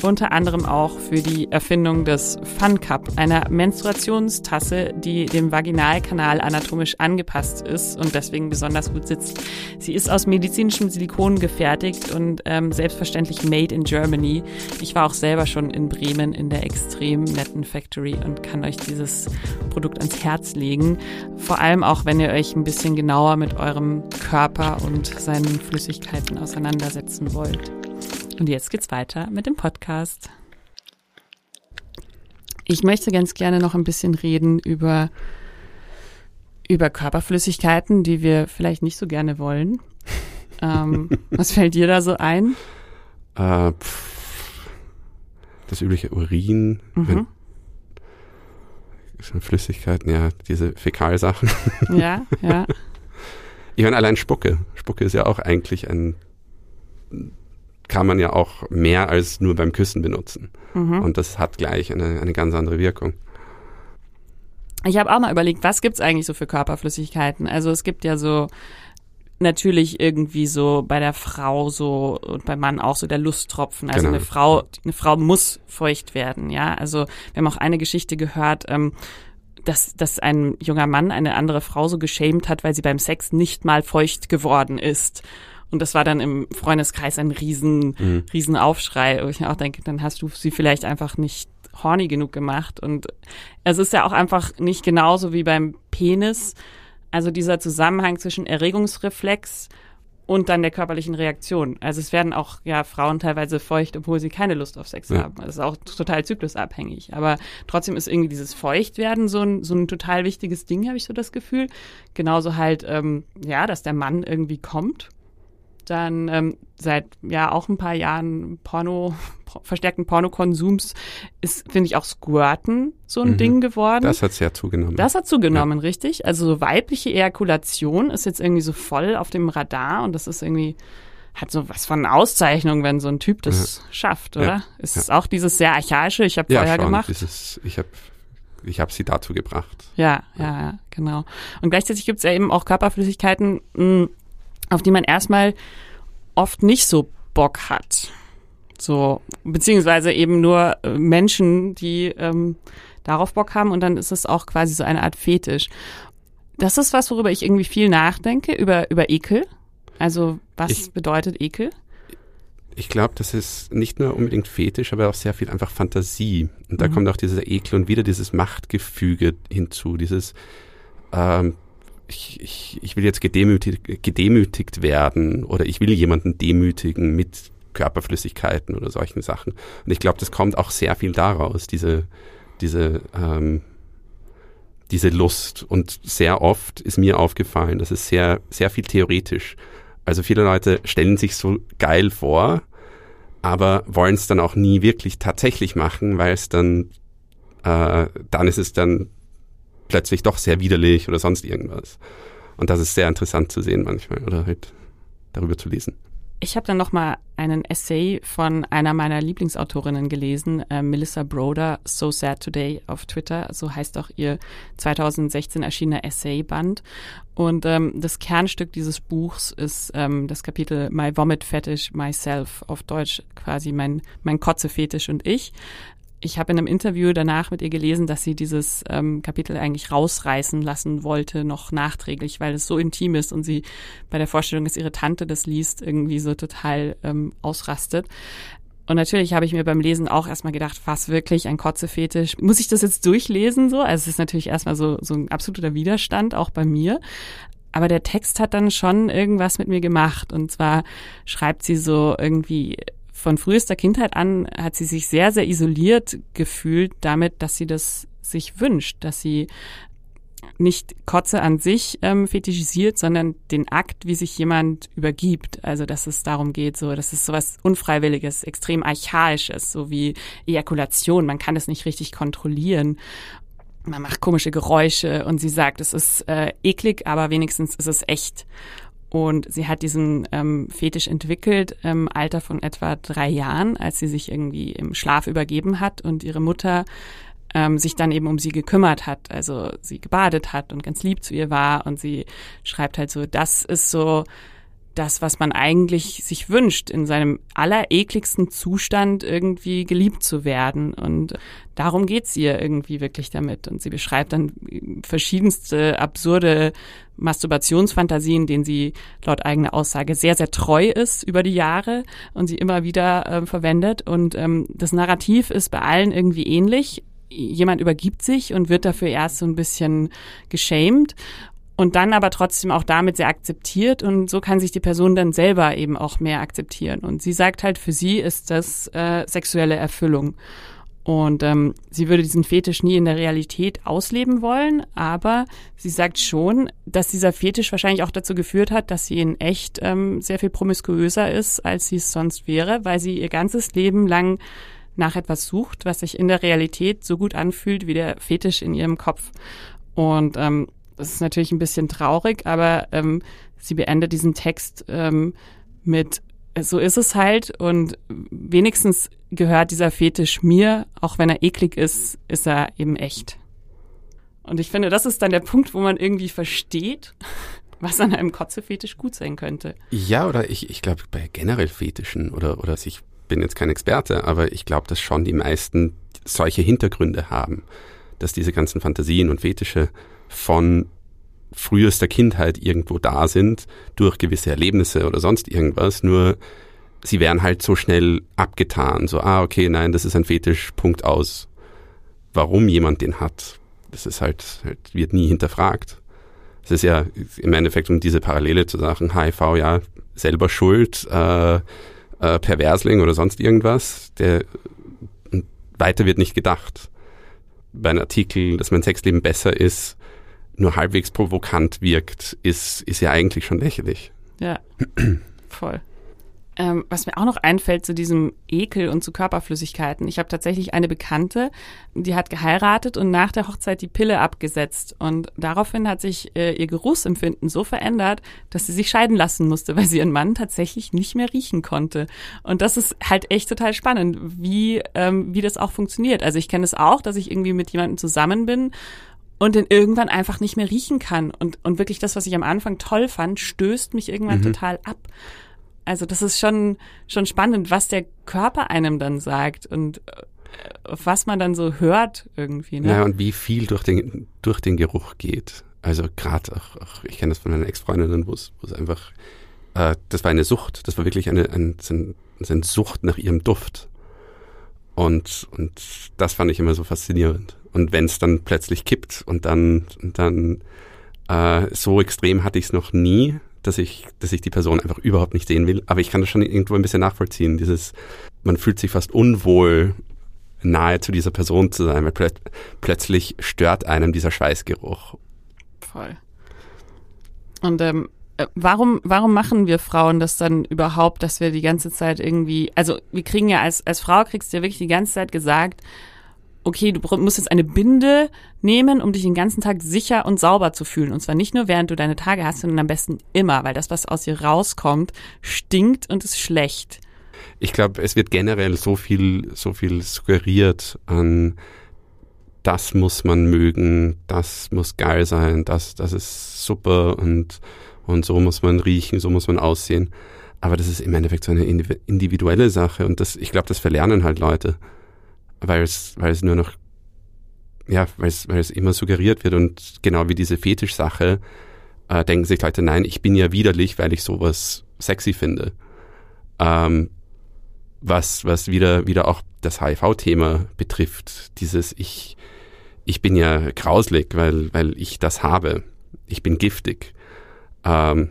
unter anderem auch für die Erfindung des Fun Cup, einer Menstruationstasse, die dem Vaginalkanal anatomisch angepasst ist und deswegen besonders gut sitzt. Sie ist aus medizinischem Silikon gefertigt und ähm, selbstverständlich made in Germany. Ich war auch selber schon in Bremen in der extrem netten Factory und kann euch dieses Produkt ans Herz legen. Vor allem auch, wenn ihr euch ein bisschen genauer mit eurem Körper und seinen Flüssigkeiten auseinandersetzen wollt. Und jetzt geht's weiter mit dem Podcast. Ich möchte ganz gerne noch ein bisschen reden über, über Körperflüssigkeiten, die wir vielleicht nicht so gerne wollen. ähm, was fällt dir da so ein? Äh, das übliche Urin, mhm. Flüssigkeiten, ja, diese Fäkalsachen. Ja, ja. Ich meine, allein Spucke. Spucke ist ja auch eigentlich ein kann man ja auch mehr als nur beim Küssen benutzen. Mhm. Und das hat gleich eine, eine ganz andere Wirkung. Ich habe auch mal überlegt, was gibt's eigentlich so für Körperflüssigkeiten? Also es gibt ja so natürlich irgendwie so bei der Frau so und beim Mann auch so der Lusttropfen. Also genau. eine Frau, eine Frau muss feucht werden, ja. Also wir haben auch eine Geschichte gehört, ähm, dass, dass ein junger Mann eine andere Frau so geschämt hat, weil sie beim Sex nicht mal feucht geworden ist. Und das war dann im Freundeskreis ein riesen, mhm. riesen Aufschrei, wo ich auch denke, dann hast du sie vielleicht einfach nicht horny genug gemacht. Und es ist ja auch einfach nicht genauso wie beim Penis. Also dieser Zusammenhang zwischen Erregungsreflex und dann der körperlichen Reaktion. Also es werden auch ja Frauen teilweise feucht, obwohl sie keine Lust auf Sex ja. haben. Das ist auch total zyklusabhängig. Aber trotzdem ist irgendwie dieses Feuchtwerden so ein, so ein total wichtiges Ding, habe ich so das Gefühl. Genauso halt, ähm, ja, dass der Mann irgendwie kommt dann ähm, seit ja auch ein paar Jahren Porno, verstärkten Pornokonsums ist, finde ich, auch Squirten so ein mhm. Ding geworden. Das hat sehr zugenommen. Das hat zugenommen, ja. richtig. Also so weibliche Ejakulation ist jetzt irgendwie so voll auf dem Radar und das ist irgendwie hat so was von Auszeichnung, wenn so ein Typ das ja. schafft, oder? Ja. Ist es auch dieses sehr archaische, ich habe vorher schon, gemacht. Dieses, ich habe ich hab sie dazu gebracht. Ja, ja, ja, genau. Und gleichzeitig gibt es ja eben auch Körperflüssigkeiten, mh, hm, auf die man erstmal oft nicht so Bock hat. So, beziehungsweise eben nur äh, Menschen, die ähm, darauf Bock haben und dann ist es auch quasi so eine Art Fetisch. Das ist was, worüber ich irgendwie viel nachdenke, über, über Ekel. Also, was ich, bedeutet Ekel? Ich glaube, das ist nicht nur unbedingt Fetisch, aber auch sehr viel einfach Fantasie. Und da mhm. kommt auch dieser Ekel und wieder dieses Machtgefüge hinzu, dieses ähm, ich, ich, ich will jetzt gedemütigt, gedemütigt werden oder ich will jemanden demütigen mit Körperflüssigkeiten oder solchen Sachen. Und ich glaube, das kommt auch sehr viel daraus, diese, diese, ähm, diese Lust. Und sehr oft ist mir aufgefallen, dass es sehr, sehr viel theoretisch. Also viele Leute stellen sich so geil vor, aber wollen es dann auch nie wirklich tatsächlich machen, weil es dann, äh, dann ist es dann plötzlich doch sehr widerlich oder sonst irgendwas. Und das ist sehr interessant zu sehen manchmal oder halt darüber zu lesen. Ich habe dann noch mal einen Essay von einer meiner Lieblingsautorinnen gelesen, äh, Melissa Broder, So Sad Today auf Twitter. So heißt auch ihr 2016 erschienener Essayband. Und ähm, das Kernstück dieses Buchs ist ähm, das Kapitel My Vomit Fetish Myself, auf Deutsch quasi mein, mein Kotze-Fetisch und ich ich habe in einem Interview danach mit ihr gelesen, dass sie dieses ähm, Kapitel eigentlich rausreißen lassen wollte, noch nachträglich, weil es so intim ist und sie bei der Vorstellung, dass ihre Tante das liest, irgendwie so total ähm, ausrastet. Und natürlich habe ich mir beim Lesen auch erstmal gedacht, was wirklich ein Kotzefetisch? Muss ich das jetzt durchlesen so? Also es ist natürlich erstmal so, so ein absoluter Widerstand, auch bei mir. Aber der Text hat dann schon irgendwas mit mir gemacht. Und zwar schreibt sie so irgendwie, von frühester Kindheit an hat sie sich sehr, sehr isoliert gefühlt damit, dass sie das sich wünscht, dass sie nicht Kotze an sich ähm, fetischisiert, sondern den Akt, wie sich jemand übergibt. Also dass es darum geht, so, das ist sowas Unfreiwilliges, extrem Archaisches, so wie Ejakulation. Man kann es nicht richtig kontrollieren. Man macht komische Geräusche und sie sagt, es ist äh, eklig, aber wenigstens ist es echt. Und sie hat diesen ähm, Fetisch entwickelt im Alter von etwa drei Jahren, als sie sich irgendwie im Schlaf übergeben hat und ihre Mutter ähm, sich dann eben um sie gekümmert hat, also sie gebadet hat und ganz lieb zu ihr war. Und sie schreibt halt so, das ist so das, was man eigentlich sich wünscht, in seinem allerekligsten Zustand irgendwie geliebt zu werden. Und darum geht's ihr irgendwie wirklich damit. Und sie beschreibt dann verschiedenste absurde Masturbationsfantasien, denen sie laut eigener Aussage sehr, sehr treu ist über die Jahre und sie immer wieder äh, verwendet. Und ähm, das Narrativ ist bei allen irgendwie ähnlich jemand übergibt sich und wird dafür erst so ein bisschen geschämt und dann aber trotzdem auch damit sehr akzeptiert und so kann sich die Person dann selber eben auch mehr akzeptieren. Und sie sagt halt, für sie ist das äh, sexuelle Erfüllung. Und ähm, sie würde diesen Fetisch nie in der Realität ausleben wollen, aber sie sagt schon, dass dieser Fetisch wahrscheinlich auch dazu geführt hat, dass sie in echt ähm, sehr viel promiskuöser ist, als sie es sonst wäre, weil sie ihr ganzes Leben lang nach etwas sucht, was sich in der Realität so gut anfühlt wie der Fetisch in ihrem Kopf. Und ähm, das ist natürlich ein bisschen traurig, aber ähm, sie beendet diesen Text ähm, mit so ist es halt und wenigstens gehört dieser Fetisch mir, auch wenn er eklig ist, ist er eben echt. Und ich finde, das ist dann der Punkt, wo man irgendwie versteht, was an einem Kotzefetisch gut sein könnte. Ja, oder ich, ich glaube bei generell Fetischen oder, oder ich bin jetzt kein Experte, aber ich glaube, dass schon die meisten solche Hintergründe haben, dass diese ganzen Fantasien und Fetische von frühester Kindheit irgendwo da sind, durch gewisse Erlebnisse oder sonst irgendwas, nur sie werden halt so schnell abgetan, so, ah, okay, nein, das ist ein Fetisch, Punkt aus. warum jemand den hat, das ist halt, halt wird nie hinterfragt. Es ist ja im Endeffekt um diese Parallele zu sagen, HIV ja selber schuld, äh, äh, Perversling oder sonst irgendwas, der weiter wird nicht gedacht. Bei einem Artikel, dass mein Sexleben besser ist, nur halbwegs provokant wirkt, ist, ist ja eigentlich schon lächerlich. Ja, voll. Ähm, was mir auch noch einfällt zu diesem Ekel und zu Körperflüssigkeiten. Ich habe tatsächlich eine Bekannte, die hat geheiratet und nach der Hochzeit die Pille abgesetzt. Und daraufhin hat sich äh, ihr Geruchsempfinden so verändert, dass sie sich scheiden lassen musste, weil sie ihren Mann tatsächlich nicht mehr riechen konnte. Und das ist halt echt total spannend, wie, ähm, wie das auch funktioniert. Also ich kenne es auch, dass ich irgendwie mit jemandem zusammen bin und den irgendwann einfach nicht mehr riechen kann. Und, und wirklich das, was ich am Anfang toll fand, stößt mich irgendwann mhm. total ab. Also das ist schon, schon spannend, was der Körper einem dann sagt und äh, was man dann so hört irgendwie. Ne? Ja, und wie viel durch den, durch den Geruch geht. Also gerade auch, auch, ich kenne das von einer Ex-Freundin, wo es einfach, äh, das war eine Sucht, das war wirklich eine, eine, eine Sucht nach ihrem Duft. Und, und das fand ich immer so faszinierend. Und wenn es dann plötzlich kippt und dann, dann äh, so extrem hatte ich es noch nie, dass ich, dass ich die Person einfach überhaupt nicht sehen will. Aber ich kann das schon irgendwo ein bisschen nachvollziehen. Dieses, man fühlt sich fast unwohl, nahe zu dieser Person zu sein, weil plöt plötzlich stört einem dieser Schweißgeruch. Voll. Und ähm, äh, warum, warum machen wir Frauen das dann überhaupt, dass wir die ganze Zeit irgendwie, also wir kriegen ja als, als Frau kriegst du ja wirklich die ganze Zeit gesagt, okay, du musst jetzt eine Binde nehmen, um dich den ganzen Tag sicher und sauber zu fühlen. Und zwar nicht nur während du deine Tage hast, sondern am besten immer, weil das, was aus dir rauskommt, stinkt und ist schlecht. Ich glaube, es wird generell so viel, so viel suggeriert an, das muss man mögen, das muss geil sein, das, das ist super und, und so muss man riechen, so muss man aussehen. Aber das ist im Endeffekt so eine individuelle Sache und das, ich glaube, das verlernen halt Leute weil es, weil es nur noch, ja, weil es, weil es immer suggeriert wird und genau wie diese Fetischsache äh, denken sich Leute, nein, ich bin ja widerlich, weil ich sowas sexy finde. Ähm, was, was wieder, wieder auch das HIV-Thema betrifft, dieses ich, ich bin ja grauslig, weil, weil ich das habe. Ich bin giftig. Ähm,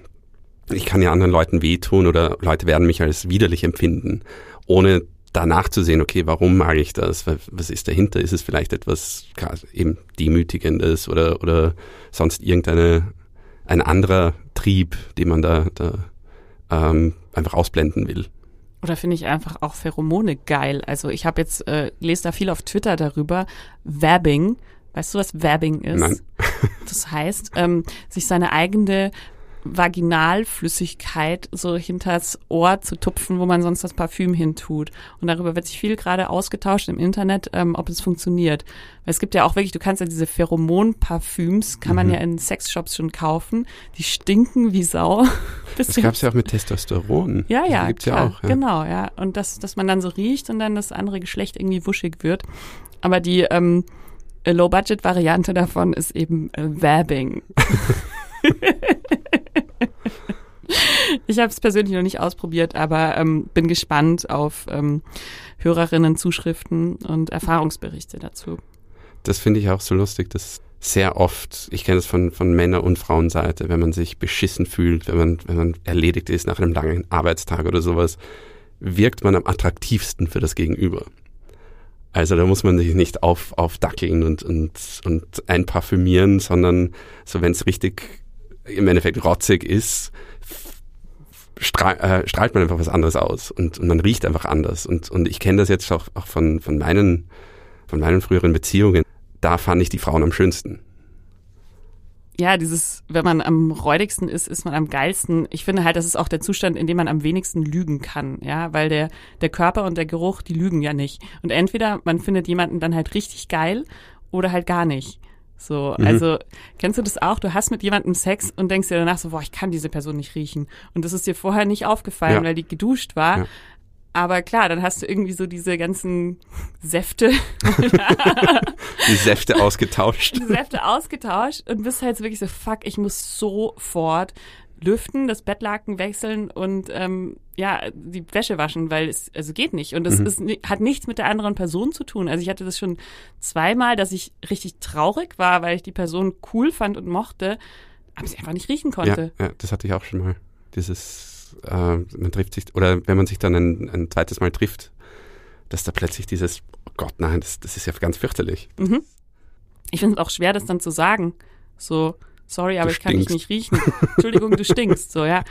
ich kann ja anderen Leuten wehtun oder Leute werden mich als widerlich empfinden, ohne danach zu sehen, okay, warum mag ich das? Was ist dahinter? Ist es vielleicht etwas eben Demütigendes oder, oder sonst irgendeine, ein anderer Trieb, den man da, da ähm, einfach ausblenden will? Oder finde ich einfach auch Pheromone geil. Also ich habe jetzt, äh, lese da viel auf Twitter darüber, Vabbing. Weißt du, was Vabbing ist? Nein. Das heißt, ähm, sich seine eigene Vaginalflüssigkeit so hinters Ohr zu tupfen, wo man sonst das Parfüm hintut. Und darüber wird sich viel gerade ausgetauscht im Internet, ähm, ob es funktioniert. Weil es gibt ja auch wirklich, du kannst ja diese Pheromon-Parfüms, kann man mhm. ja in Sexshops schon kaufen. Die stinken wie Sau. das gab es ja auch mit Testosteron. Ja, ja, gibt's klar, ja auch. Ja. Genau, ja. Und das, dass man dann so riecht und dann das andere Geschlecht irgendwie wuschig wird. Aber die ähm, Low-Budget-Variante davon ist eben äh, Vabbing. ich habe es persönlich noch nicht ausprobiert, aber ähm, bin gespannt auf ähm, Hörerinnen, Zuschriften und Erfahrungsberichte dazu. Das finde ich auch so lustig, dass sehr oft, ich kenne das von, von Männer- und Frauenseite, wenn man sich beschissen fühlt, wenn man, wenn man erledigt ist nach einem langen Arbeitstag oder sowas, wirkt man am attraktivsten für das Gegenüber. Also da muss man sich nicht auf, aufdackeln und, und, und einparfümieren, sondern so wenn es richtig im Endeffekt rotzig ist, strahl, äh, strahlt man einfach was anderes aus und, und man riecht einfach anders. Und, und ich kenne das jetzt auch, auch von, von, meinen, von meinen früheren Beziehungen. Da fand ich die Frauen am schönsten. Ja, dieses, wenn man am räudigsten ist, ist man am geilsten. Ich finde halt, das ist auch der Zustand, in dem man am wenigsten lügen kann, ja, weil der, der Körper und der Geruch, die lügen ja nicht. Und entweder man findet jemanden dann halt richtig geil oder halt gar nicht. So, mhm. also kennst du das auch? Du hast mit jemandem Sex und denkst dir danach so, boah, ich kann diese Person nicht riechen. Und das ist dir vorher nicht aufgefallen, ja. weil die geduscht war. Ja. Aber klar, dann hast du irgendwie so diese ganzen Säfte. die Säfte ausgetauscht. Die Säfte ausgetauscht und bist halt wirklich so, fuck, ich muss sofort lüften, das Bettlaken wechseln und ähm, ja, die Wäsche waschen, weil es also geht nicht. Und es Mhm. ist, hat nichts mit der anderen Person zu tun. Also ich hatte das schon zweimal, dass ich richtig traurig war, weil ich die Person cool fand und mochte, aber sie einfach nicht riechen Ja, konnte. ja, das hatte ich auch schon mal. Dieses, äh, man trifft sich, oder wenn man sich dann ein, ein zweites Mal trifft, dass da plötzlich dieses, oh Gott, nein, das, das ist ja ganz fürchterlich. Mhm. Ich finde es auch schwer, das dann zu sagen. So, sorry, aber Du ich kann dich stinkst. nicht riechen. Entschuldigung, du stinkst. So, ja.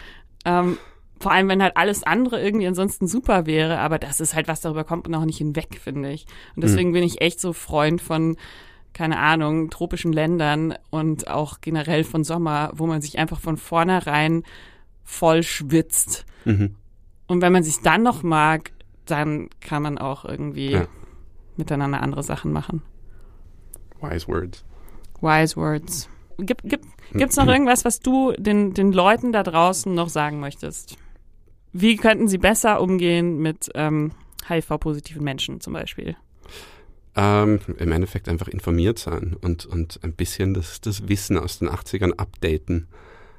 Ähm, vor allem, wenn halt alles andere irgendwie ansonsten super wäre, aber das ist halt was, darüber kommt man auch nicht hinweg, finde ich. Und deswegen bin ich echt so Freund von, keine Ahnung, tropischen Ländern und auch generell von Sommer, wo man sich einfach von vornherein voll schwitzt. Mhm. Und wenn man sich dann noch mag, dann kann man auch irgendwie Ja. miteinander andere Sachen machen. Wise words. Wise Words. Gibt, gibt, gibt's noch irgendwas, was du den, den Leuten da draußen noch sagen möchtest? Wie könnten sie besser umgehen mit ähm, HIV-positiven Menschen zum Beispiel? Ähm, Im Endeffekt einfach informiert sein und, und ein bisschen das, das Wissen aus den 80ern updaten.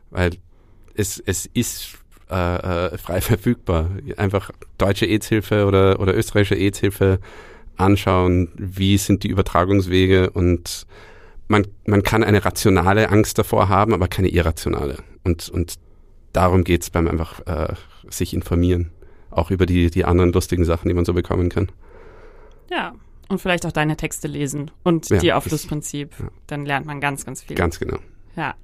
Weil es, es ist äh, äh, frei verfügbar. Einfach deutsche AIDS-Hilfe oder, oder österreichische AIDS-Hilfe anschauen, wie sind die Übertragungswege und man, man kann eine rationale Angst davor haben, aber keine irrationale. Und, und darum geht's beim einfach äh, sich informieren. Auch über die, die anderen lustigen Sachen, die man so bekommen kann. Ja. Und vielleicht auch deine Texte lesen und Ja, die auf das- das Prinzip. ja. Dann lernt man ganz, ganz viel. Ganz genau. Ja,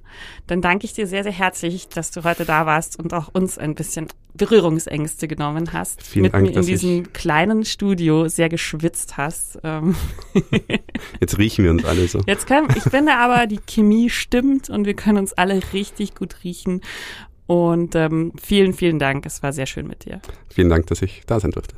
dann danke ich dir sehr, sehr herzlich, dass du heute da warst und auch uns ein bisschen Berührungsängste genommen hast. Vielen mit Dank, mir in diesem kleinen Studio sehr geschwitzt hast. Ähm, Jetzt riechen wir uns alle so. Jetzt können, ich finde aber, die Chemie stimmt und wir können uns alle richtig gut riechen. Und ähm, vielen, vielen Dank. Es war sehr schön mit dir. Vielen Dank, dass ich da sein durfte.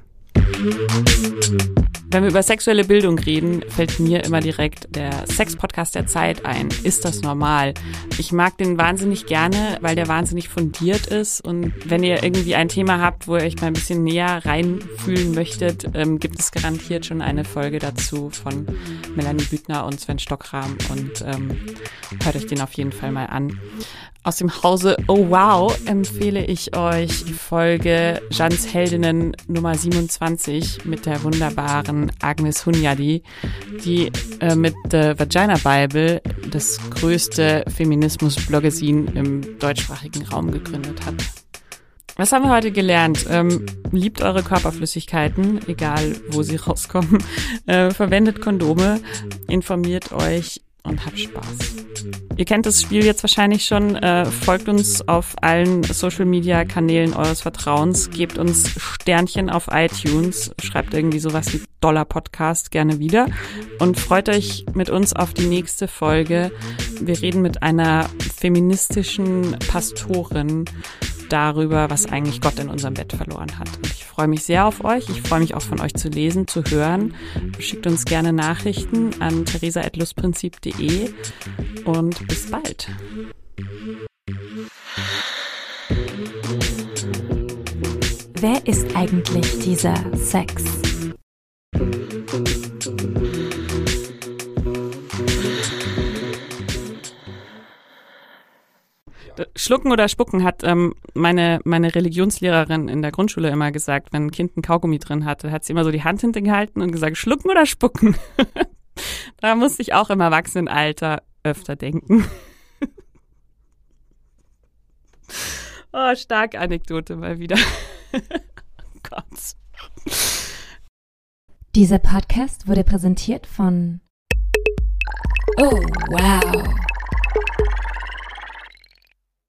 Wenn wir über sexuelle Bildung reden, fällt mir immer direkt der Sex-Podcast der Zeit ein. Ist das normal? Ich mag den wahnsinnig gerne, weil der wahnsinnig fundiert ist. Und wenn ihr irgendwie ein Thema habt, wo ihr euch mal ein bisschen näher reinfühlen möchtet, ähm, gibt es garantiert schon eine Folge dazu von Melanie Büttner und Sven Stockram. Und ähm, hört euch den auf jeden Fall mal an. Aus dem Hause Oh Wow empfehle ich euch die Folge Jans Heldinnen Nummer 27 mit der wunderbaren Agnes Hunyadi, die äh, mit The Vagina Bible das größte Feminismus-Bloggesin im deutschsprachigen Raum gegründet hat. Was haben wir heute gelernt? Ähm, liebt eure Körperflüssigkeiten, egal wo sie rauskommen. Äh, verwendet Kondome, informiert euch und habt Spaß. Ihr kennt das Spiel jetzt wahrscheinlich schon. Äh, folgt uns auf allen Social Media Kanälen eures Vertrauens. Gebt uns Sternchen auf iTunes. Schreibt irgendwie sowas wie Dollar Podcast gerne wieder. Und freut euch mit uns auf die nächste Folge. Wir reden mit einer feministischen Pastorin darüber, was eigentlich Gott in unserem Bett verloren hat. Und ich freue mich sehr auf euch. Ich freue mich auch von euch zu lesen, zu hören. Schickt uns gerne Nachrichten an theresa.lustprinzip.de und bis bald. Wer ist eigentlich dieser Sex? Schlucken oder Spucken hat ähm, meine, meine Religionslehrerin in der Grundschule immer gesagt, wenn ein Kind ein Kaugummi drin hatte, hat sie immer so die Hand hinten gehalten und gesagt, schlucken oder spucken. da musste ich auch im Erwachsenenalter öfter denken. oh, starke Anekdote mal wieder. oh Gott. Dieser Podcast wurde präsentiert von Oh, wow.